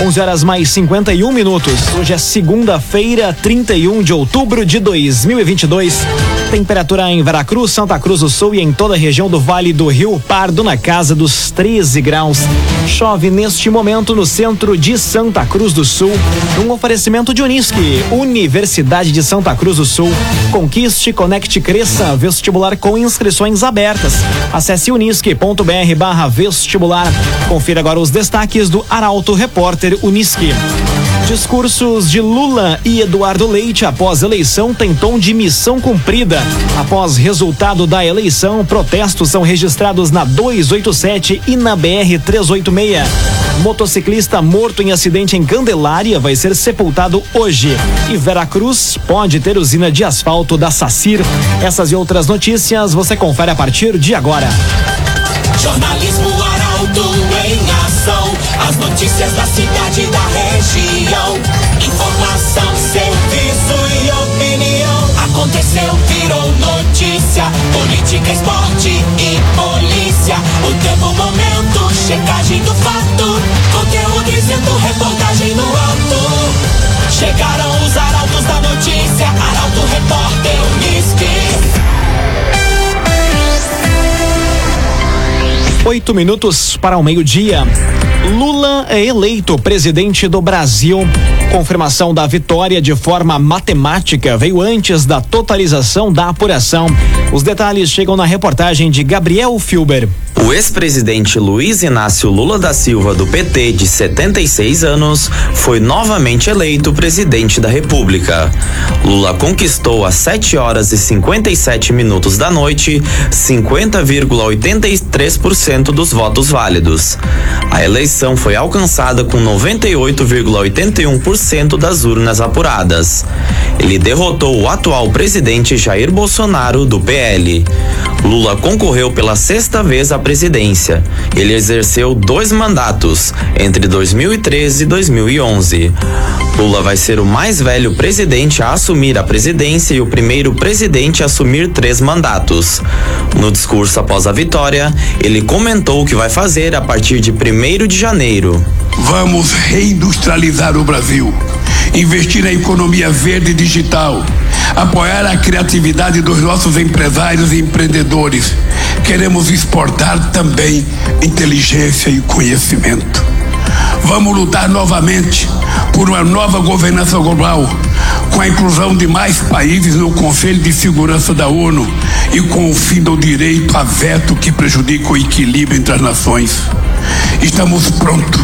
11 horas mais 51 minutos. Hoje é segunda-feira, 31 de outubro de 2022. Temperatura em Veracruz, Santa Cruz do Sul e em toda a região do Vale do Rio Pardo na casa dos 13 graus. Chove neste momento no centro de Santa Cruz do Sul. Um oferecimento de Unisque, Universidade de Santa Cruz do Sul. Conquiste, conecte, cresça. Vestibular com inscrições abertas. Acesse unisque.br/barra vestibular. Confira agora os destaques do Arauto Repórter Unisque. Discursos de Lula e Eduardo Leite após eleição têm tom de missão cumprida. Após resultado da eleição, protestos são registrados na 287 e na BR 386. Motociclista morto em acidente em Candelária vai ser sepultado hoje. E Veracruz pode ter usina de asfalto da Sacir. Essas e outras notícias você confere a partir de agora. Jornalismo Arauto em ação. As notícias da cidade e da região. Informação, opinião. Aconteceu, virou notícia. Política, esporte e polícia. O tempo, momento, checagem do fato. Conteúdo dizendo, reportagem no ato. Chegaram Oito minutos para o meio-dia. Lula é eleito presidente do Brasil. Confirmação da vitória de forma matemática veio antes da totalização da apuração. Os detalhes chegam na reportagem de Gabriel Filber. O ex-presidente Luiz Inácio Lula da Silva, do PT, de 76 anos, foi novamente eleito presidente da República. Lula conquistou às 7 horas e 57 minutos da noite 50,83% dos votos válidos. A eleição foi alcançada com 98,81% das urnas apuradas. Ele derrotou o atual presidente Jair Bolsonaro, do PL. Lula concorreu pela sexta vez à presidência. Ele exerceu dois mandatos entre 2013 e 2011. Lula vai ser o mais velho presidente a assumir a presidência e o primeiro presidente a assumir três mandatos. No discurso após a vitória, ele comentou o que vai fazer a partir de 1 de janeiro. Vamos reindustrializar o Brasil, investir na economia verde e digital, apoiar a criatividade dos nossos empresários e empreendedores. Queremos exportar também inteligência e conhecimento. Vamos lutar novamente por uma nova governança global, com a inclusão de mais países no Conselho de Segurança da ONU e com o fim do direito a veto que prejudica o equilíbrio entre as nações. Estamos prontos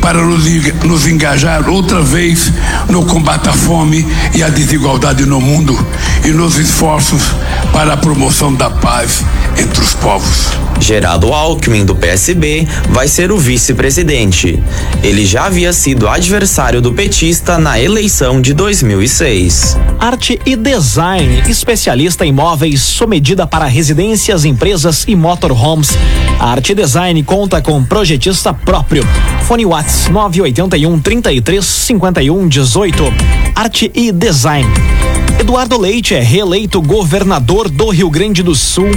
para nos, engajar outra vez no combate à fome e à desigualdade no mundo e nos esforços para a promoção da paz entre os povos. Geraldo Alckmin, do PSB, vai ser o vice-presidente. Ele já havia sido adversário do petista na eleição de 2006. Arte e design, especialista em móveis, sob medida para residências, empresas e motorhomes. A Arte e Design conta com projetista próprio. Fone Whats 981 33 51 18. Arte e Design. Eduardo Leite é reeleito governador do Rio Grande do Sul.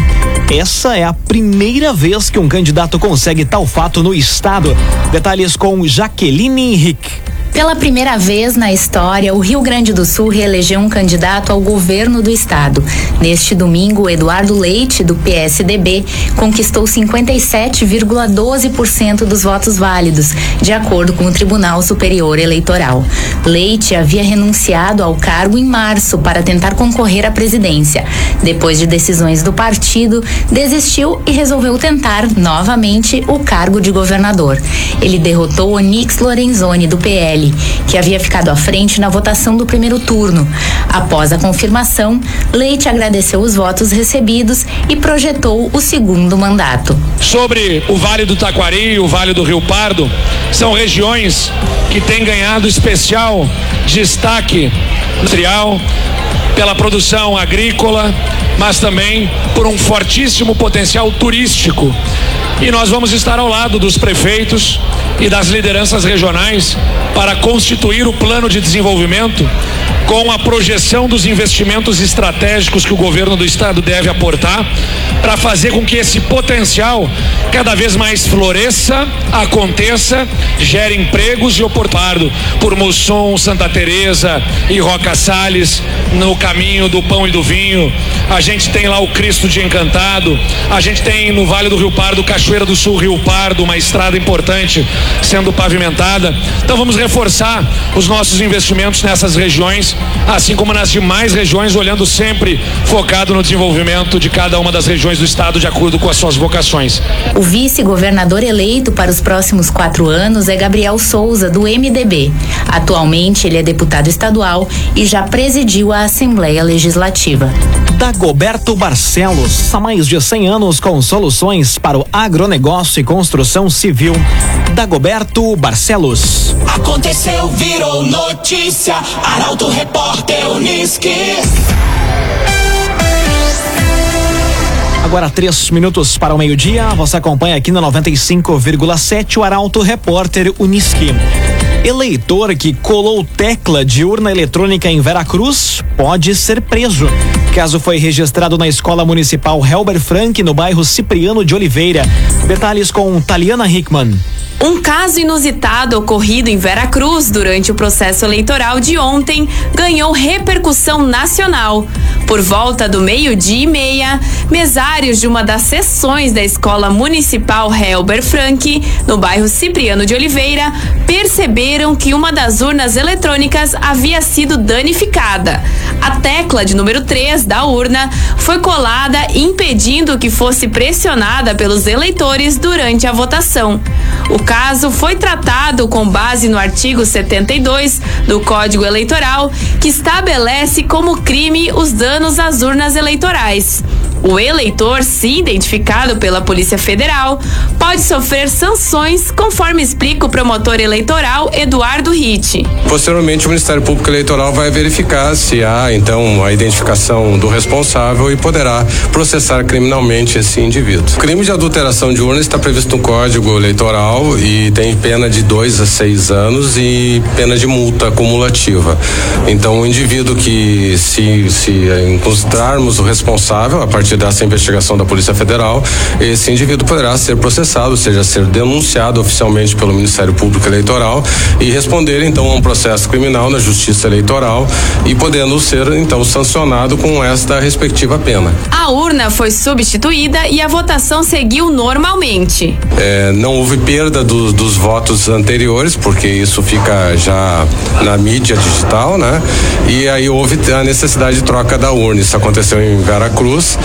Essa é a primeira vez que um candidato consegue tal fato no estado. Detalhes com Jaqueline Henrique. Pela primeira vez na história, o Rio Grande do Sul reelegeu um candidato ao governo do estado. Neste domingo, Eduardo Leite, do PSDB, conquistou 57,12% dos votos válidos, de acordo com o Tribunal Superior Eleitoral. Leite havia renunciado ao cargo em março para tentar concorrer à presidência. Depois de decisões do partido, desistiu e resolveu tentar novamente o cargo de governador. Ele derrotou Onix Lorenzoni, do PL que havia ficado à frente na votação do primeiro turno. Após a confirmação, Leite agradeceu os votos recebidos e projetou o segundo mandato. Sobre o Vale do Taquari e o Vale do Rio Pardo, são regiões que têm ganhado especial destaque industrial pela produção agrícola, mas também por um fortíssimo potencial turístico. E nós vamos estar ao lado dos prefeitos e das lideranças regionais para constituir o plano de desenvolvimento com a projeção dos investimentos estratégicos que o governo do estado deve aportar para fazer com que esse potencial cada vez mais floresça, aconteça, gere empregos e oportunidades por Mussum, Santa Teresa e Roca Salles no caminho do pão e do vinho. A gente tem lá o Cristo de Encantado, a gente tem no Vale do Rio Pardo, Cachoeira do Sul, Rio Pardo, uma estrada importante sendo pavimentada. Então vamos reforçar os nossos investimentos nessas regiões, assim como nas demais regiões, olhando sempre focado no desenvolvimento de cada uma das regiões do estado de acordo com as suas vocações. O vice-governador eleito para os próximos quatro anos é Gabriel Souza, do MDB. Atualmente ele é deputado estadual e já presidiu a Assembleia Legislativa. Dagoberto Barcelos, há mais de 100 anos com soluções para o agronegócio e construção civil. Dagoberto Barcelos. Aconteceu, virou notícia. Arauto Repórter Uniski. Agora três minutos para o meio-dia. Você acompanha aqui na 95,7 o Arauto Repórter Uniski. Eleitor que colou tecla de urna eletrônica em Veracruz pode ser preso. Caso foi registrado na Escola Municipal Helber Frank, no bairro Cipriano de Oliveira. Detalhes com Taliana Hickman. Um caso inusitado ocorrido em Veracruz durante o processo eleitoral de ontem ganhou repercussão nacional. Por volta do meio-dia e meia, mesários de uma das sessões da Escola Municipal Helber Frank, no bairro Cipriano de Oliveira, perceberam que uma das urnas eletrônicas havia sido danificada. A tecla de número 3 da urna foi colada, impedindo que fosse pressionada pelos eleitores durante a votação. O caso foi tratado com base no artigo 72 do Código Eleitoral, que estabelece como crime os danos às urnas eleitorais. O eleitor, se identificado pela Polícia Federal, pode sofrer sanções, conforme explica o promotor eleitoral Eduardo Ritt. Posteriormente, o Ministério Público Eleitoral vai verificar se há, então, a identificação do responsável e poderá processar criminalmente esse indivíduo. O crime de adulteração de urna está previsto no Código Eleitoral e tem pena de dois a seis anos e pena de multa cumulativa. Então, o indivíduo que, se, se encontrarmos o responsável, a partir dessa investigação da Polícia Federal, esse indivíduo poderá ser processado, ou seja, ser denunciado oficialmente pelo Ministério Público Eleitoral e responder então a um processo criminal na Justiça Eleitoral e podendo ser então sancionado com esta respectiva pena. A urna foi substituída e a votação seguiu normalmente. É, não houve perda do, dos votos anteriores, porque isso fica já na mídia digital, né? E aí houve a necessidade de troca da urna. Isso aconteceu em Veracruz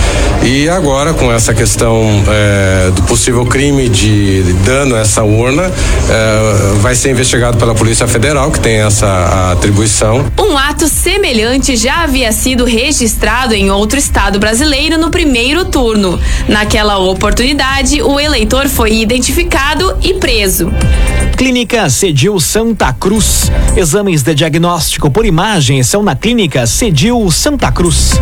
e agora, com essa questão é, do possível crime de dano a essa urna, é, vai ser investigado pela Polícia Federal, que tem essa atribuição. Um ato semelhante já havia sido registrado em outro estado brasileiro no primeiro turno. Naquela oportunidade, o eleitor foi identificado e preso. Clínica Cedil Santa Cruz. Exames de diagnóstico por imagem são na Clínica Cedil Santa Cruz.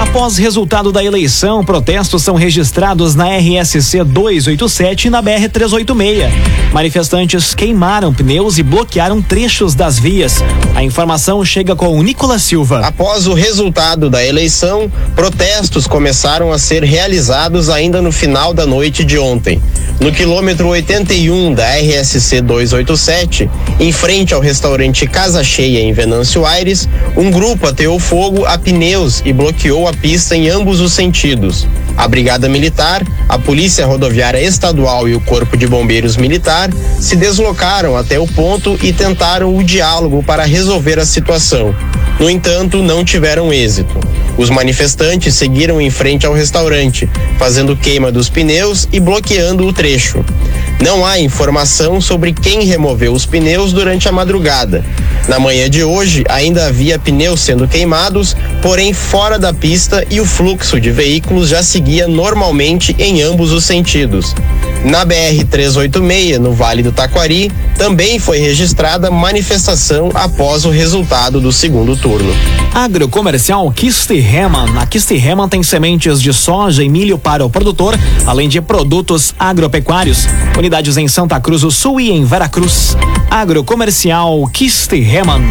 Após resultado da eleição, protestos são registrados na RSC 287 e na BR 386. Manifestantes queimaram pneus e bloquearam trechos das vias. A informação chega com o Nicolas Silva. Após o resultado da eleição, protestos começaram a ser realizados ainda no final da noite de ontem. No quilômetro 81 da RSC 287, em frente ao restaurante Casa Cheia em Venâncio Aires, um grupo ateou fogo a pneus e bloqueou a pista em ambos os sentidos. A Brigada Militar, a Polícia Rodoviária Estadual e o Corpo de Bombeiros Militar se deslocaram até o ponto e tentaram o diálogo para resolver a situação. No entanto, não tiveram êxito. Os manifestantes seguiram em frente ao restaurante, fazendo queima dos pneus e bloqueando o trecho. Não há informação sobre quem removeu os pneus durante a madrugada. Na manhã de hoje, ainda havia pneus sendo queimados, porém fora da pista e o fluxo de veículos já seguia normalmente em ambos os sentidos. Na BR-386, no Vale do Taquari, também foi registrada manifestação após o resultado do segundo turno. Agrocomercial Kistihemann. A Kistihemann tem sementes de soja e milho para o produtor, além de produtos agropecuários. Unidades em Santa Cruz do Sul e em Veracruz. Agrocomercial Kistihemann.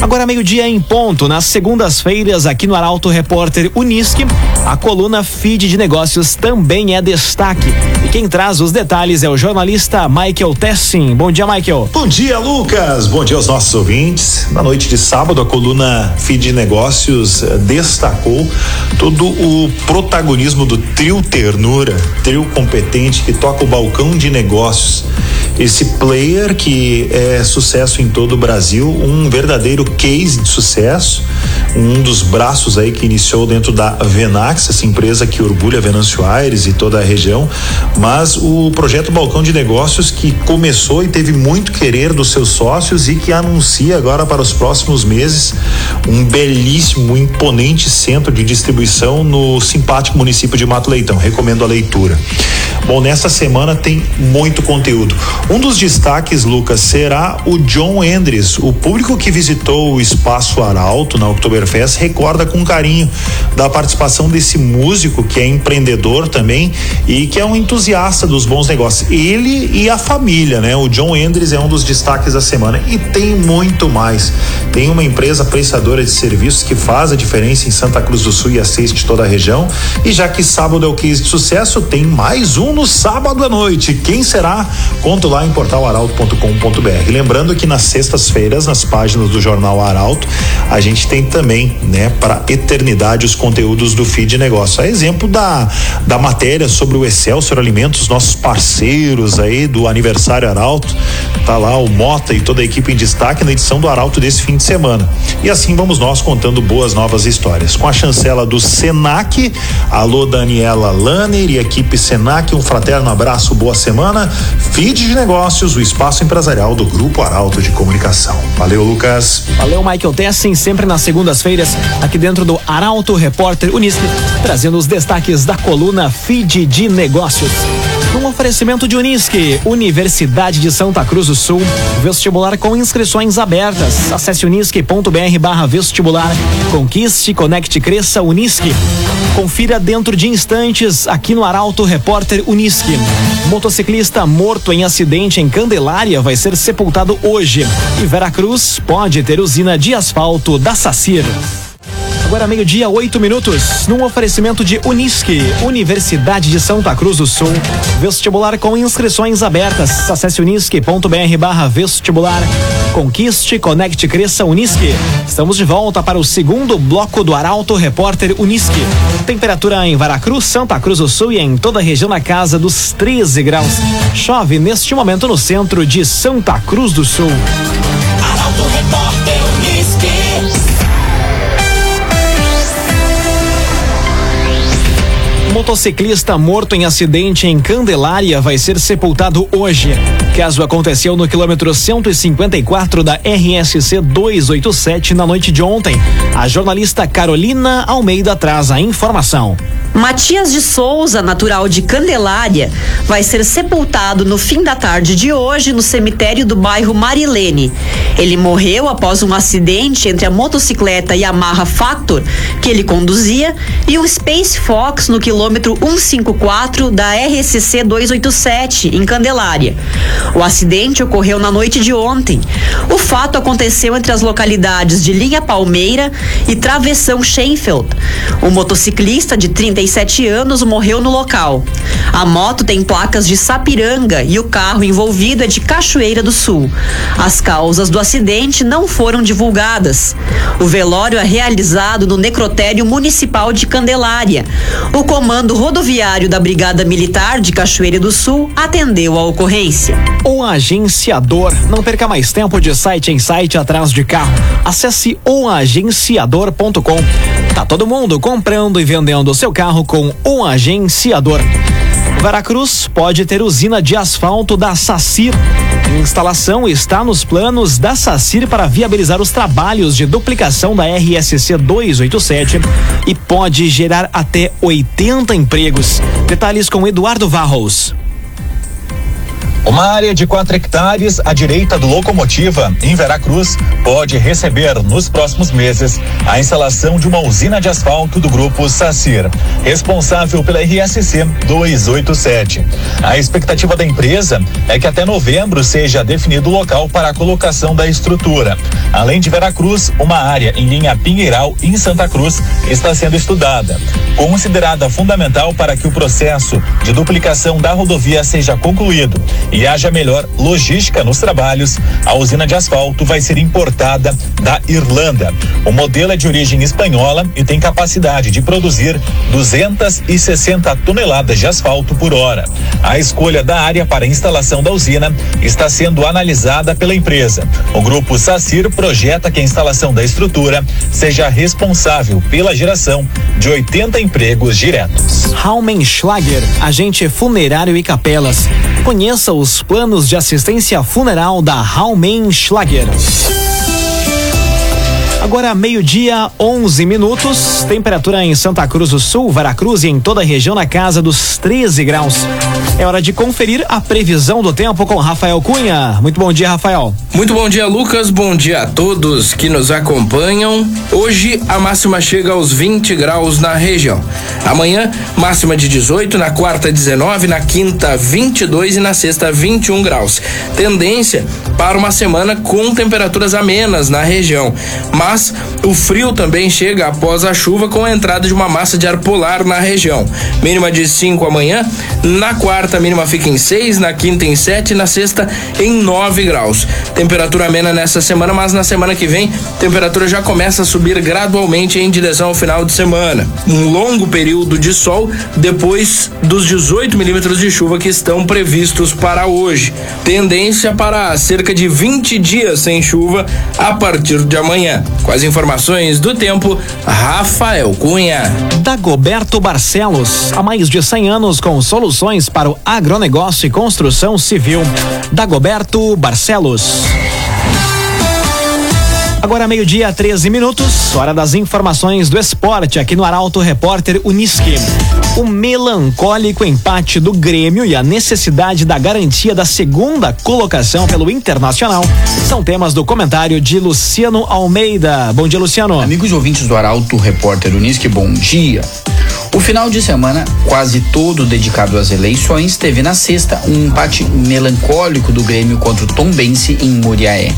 Agora meio-dia em ponto, nas segundas-feiras aqui no Arauto Repórter Unisque, a coluna Feed de Negócios também é destaque. E quem traz os detalhes é o jornalista Michael Tessin. Bom dia, Michael. Bom dia, Lucas. Bom dia aos nossos ouvintes. Na noite de sábado, a coluna Feed de Negócios eh, destacou todo o protagonismo do trio Ternura, trio competente que toca o balcão de negócios esse player que é sucesso em todo o Brasil, um verdadeiro case de sucesso, um dos braços aí que iniciou dentro da Venax, essa empresa que orgulha Venâncio Aires e toda a região, mas o projeto Balcão de Negócios que começou e teve muito querer dos seus sócios e que anuncia agora para os próximos meses um belíssimo, imponente centro de distribuição no simpático município de Mato Leitão. Recomendo a leitura. Bom, nessa semana tem muito conteúdo. Um dos destaques, Lucas, será o John Endres. O público que visitou o Espaço Arauto na Oktoberfest recorda com carinho da participação desse músico que é empreendedor também e que é um entusiasta dos bons negócios. Ele e a família, né? O John Endres é um dos destaques da semana e tem muito mais. Tem uma empresa prestadora de serviços que faz a diferença em Santa Cruz do Sul e assiste toda a região. E já que sábado é o case de sucesso, tem mais um no sábado à noite. Quem será? Conto lá em portalaralto.com.br. Lembrando que nas sextas-feiras, nas páginas do jornal Arauto, a gente tem também, né, para eternidade os conteúdos do feed negócio. A exemplo da da matéria sobre o Excelsior Alimentos, nossos parceiros aí do aniversário Arauto, tá lá o Mota e toda a equipe em destaque na edição do Arauto desse fim de semana. E assim vamos nós contando boas novas histórias. Com a chancela do Senac, alô Daniela Lanner e equipe Senac, um fraterno abraço, boa semana. Feed de negócios, o espaço empresarial do Grupo Arauto de Comunicação. Valeu, Lucas. Valeu, Michael Tessin, sempre nas segundas-feiras, aqui dentro do Arauto Repórter Unisque, trazendo os destaques da coluna Feed de Negócios. Um oferecimento de Unisque, Universidade de Santa Cruz do Sul, vestibular com inscrições abertas. Acesse unisque.br barra vestibular. Conquiste, conecte, cresça, Unisque. Confira dentro de instantes aqui no Arauto Repórter Unisque. Motociclista morto em acidente em Candelária vai ser sepultado hoje. E Veracruz pode ter usina de asfalto da Sacir. Agora meio-dia, oito minutos, num oferecimento de Unisque, Universidade de Santa Cruz do Sul. Vestibular com inscrições abertas. Acesse unisque.br barra vestibular. Conquiste, conecte, cresça, Unisque. Estamos de volta para o segundo bloco do Arauto Repórter Unisque. Temperatura em Veracruz, Santa Cruz do Sul e em toda a região na casa dos 13 graus. Chove neste momento no centro de Santa Cruz do Sul. Motociclista morto em acidente em Candelária vai ser sepultado hoje. Caso aconteceu no quilômetro 154 da RSC 287 na noite de ontem. A jornalista Carolina Almeida traz a informação. Matias de Souza, natural de Candelária, vai ser sepultado no fim da tarde de hoje no cemitério do bairro Marilene. Ele morreu após um acidente entre a motocicleta Yamaha Factor, que ele conduzia, e um Space Fox no quilômetro 154 da RSC 287, em Candelária. O acidente ocorreu na noite de ontem. O fato aconteceu entre as localidades de Linha Palmeira e Travessão Sheinfeld. O motociclista de 37 anos morreu no local. A moto tem placas de Sapiranga e o carro envolvido é de Cachoeira do Sul. As causas do acidente não foram divulgadas. O velório é realizado no necrotério municipal de Candelária. O comando rodoviário da Brigada Militar de Cachoeira do Sul atendeu a ocorrência. O agenciador. Não perca mais tempo de site em site atrás de carro. Acesse oagenciador.com. Tá todo mundo comprando e vendendo seu carro com o agenciador. Veracruz pode ter usina de asfalto da Sacir. A instalação está nos planos da Sacir para viabilizar os trabalhos de duplicação da RSC 287 e pode gerar até 80 empregos. Detalhes com Eduardo Varros. Uma área de 4 hectares à direita do Locomotiva, em Veracruz, pode receber nos próximos meses a instalação de uma usina de asfalto do grupo Sacir, responsável pela RSC 287. A expectativa da empresa é que até novembro seja definido o local para a colocação da estrutura. Além de Veracruz, uma área em linha Pinheiral, em Santa Cruz, está sendo estudada, considerada fundamental para que o processo de duplicação da rodovia seja concluído e haja melhor logística nos trabalhos, a usina de asfalto vai ser importada da Irlanda. O modelo é de origem espanhola e tem capacidade de produzir 260 toneladas de asfalto por hora. A escolha da área para a instalação da usina está sendo analisada pela empresa. O grupo Sacir projeta que a instalação da estrutura seja responsável pela geração de 80 empregos diretos. Raumenschlager, agente funerário e capelas. Conheça os planos de assistência funeral da Raumenschlager. Agora, meio-dia, 11 minutos. Temperatura em Santa Cruz do Sul, Veracruz e em toda a região na casa dos 13 graus. É hora de conferir a previsão do tempo com Rafael Cunha. Muito bom dia, Rafael. Muito bom dia, Lucas. Bom dia a todos que nos acompanham. Hoje a máxima chega aos 20 graus na região. Amanhã, máxima de 18, na quarta 19, na quinta 22 e na sexta 21 graus. Tendência para uma semana com temperaturas amenas na região. Mas o frio também chega após a chuva com a entrada de uma massa de ar polar na região. Mínima de 5 amanhã, na quarta mínima fica em 6, na quinta em 7 e na sexta em 9 graus. Temperatura amena nessa semana, mas na semana que vem, temperatura já começa a subir gradualmente em direção ao final de semana. Um longo período de sol depois dos 18 milímetros de chuva que estão previstos para hoje. Tendência para cerca de 20 dias sem chuva a partir de amanhã. Com as informações do tempo, Rafael Cunha. Dagoberto Barcelos, há mais de 100 anos com soluções para o agronegócio e construção civil. Dagoberto Barcelos. Agora meio-dia, 13 minutos, hora das informações do esporte aqui no Arauto Repórter Uniski. O melancólico empate do Grêmio e a necessidade da garantia da segunda colocação pelo Internacional são temas do comentário de Luciano Almeida. Bom dia, Luciano. Amigos ouvintes do Arauto Repórter Uniski, bom dia. Final de semana, quase todo dedicado às eleições, teve na sexta um empate melancólico do Grêmio contra o Tombense em Muriaé.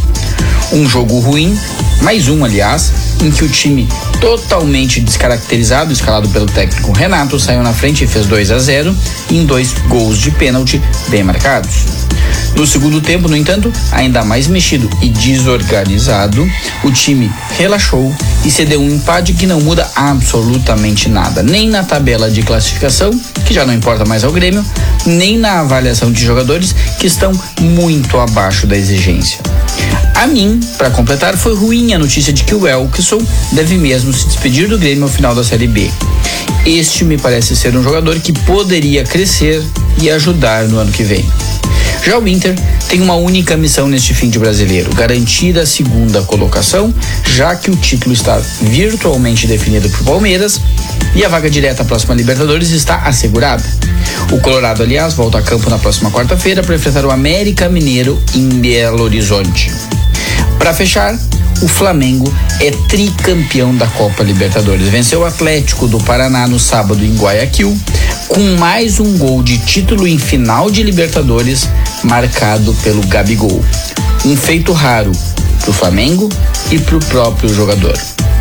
Um jogo ruim, mais um, aliás, em que o time totalmente descaracterizado, escalado pelo técnico Renato, saiu na frente e fez 2 a 0 em dois gols de pênalti bem marcados. No segundo tempo, no entanto, ainda mais mexido e desorganizado, o time relaxou e cedeu um empate que não muda absolutamente nada, nem na tabela de classificação, que já não importa mais ao Grêmio, nem na avaliação de jogadores que estão muito abaixo da exigência. A mim, para completar, foi ruim a notícia de que o Elkson deve mesmo se despedir do Grêmio ao final da Série B. Este me parece ser um jogador que poderia crescer e ajudar no ano que vem. Já o Inter tem uma única missão neste fim de brasileiro: garantir a segunda colocação, já que o título está virtualmente definido por Palmeiras e a vaga direta à próxima Libertadores está assegurada. O Colorado, aliás, volta a campo na próxima quarta-feira para enfrentar o América Mineiro em Belo Horizonte. Para fechar, o Flamengo é tricampeão da Copa Libertadores. Venceu o Atlético do Paraná no sábado em Guayaquil, com mais um gol de título em final de Libertadores marcado pelo Gabigol. Um feito raro para o Flamengo e para o próprio jogador.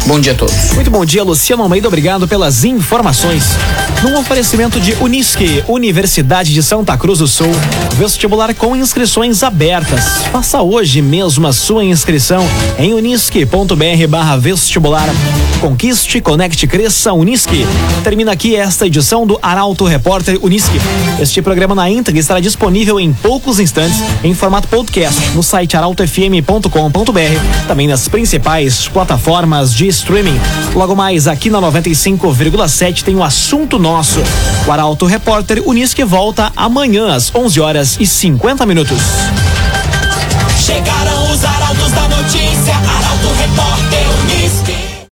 Bom dia a todos. Muito bom dia, Luciano Almeida. Obrigado pelas informações. Num oferecimento de Unisque, Universidade de Santa Cruz do Sul, vestibular com inscrições abertas. Faça hoje mesmo a sua inscrição em unisque.br barra vestibular. Conquiste, conecte, cresça, Unisque. Termina aqui esta edição do Arauto Repórter Unisque. Este programa na íntegra estará disponível em poucos instantes em formato podcast no site arautofm.com.br, também nas principais plataformas de streaming. Logo mais, aqui na 95,7 tem o um assunto nosso. O Arauto Repórter Unisque volta amanhã às 11 horas e 50 minutos. Chegaram os arautos da notícia, Arauto Repórter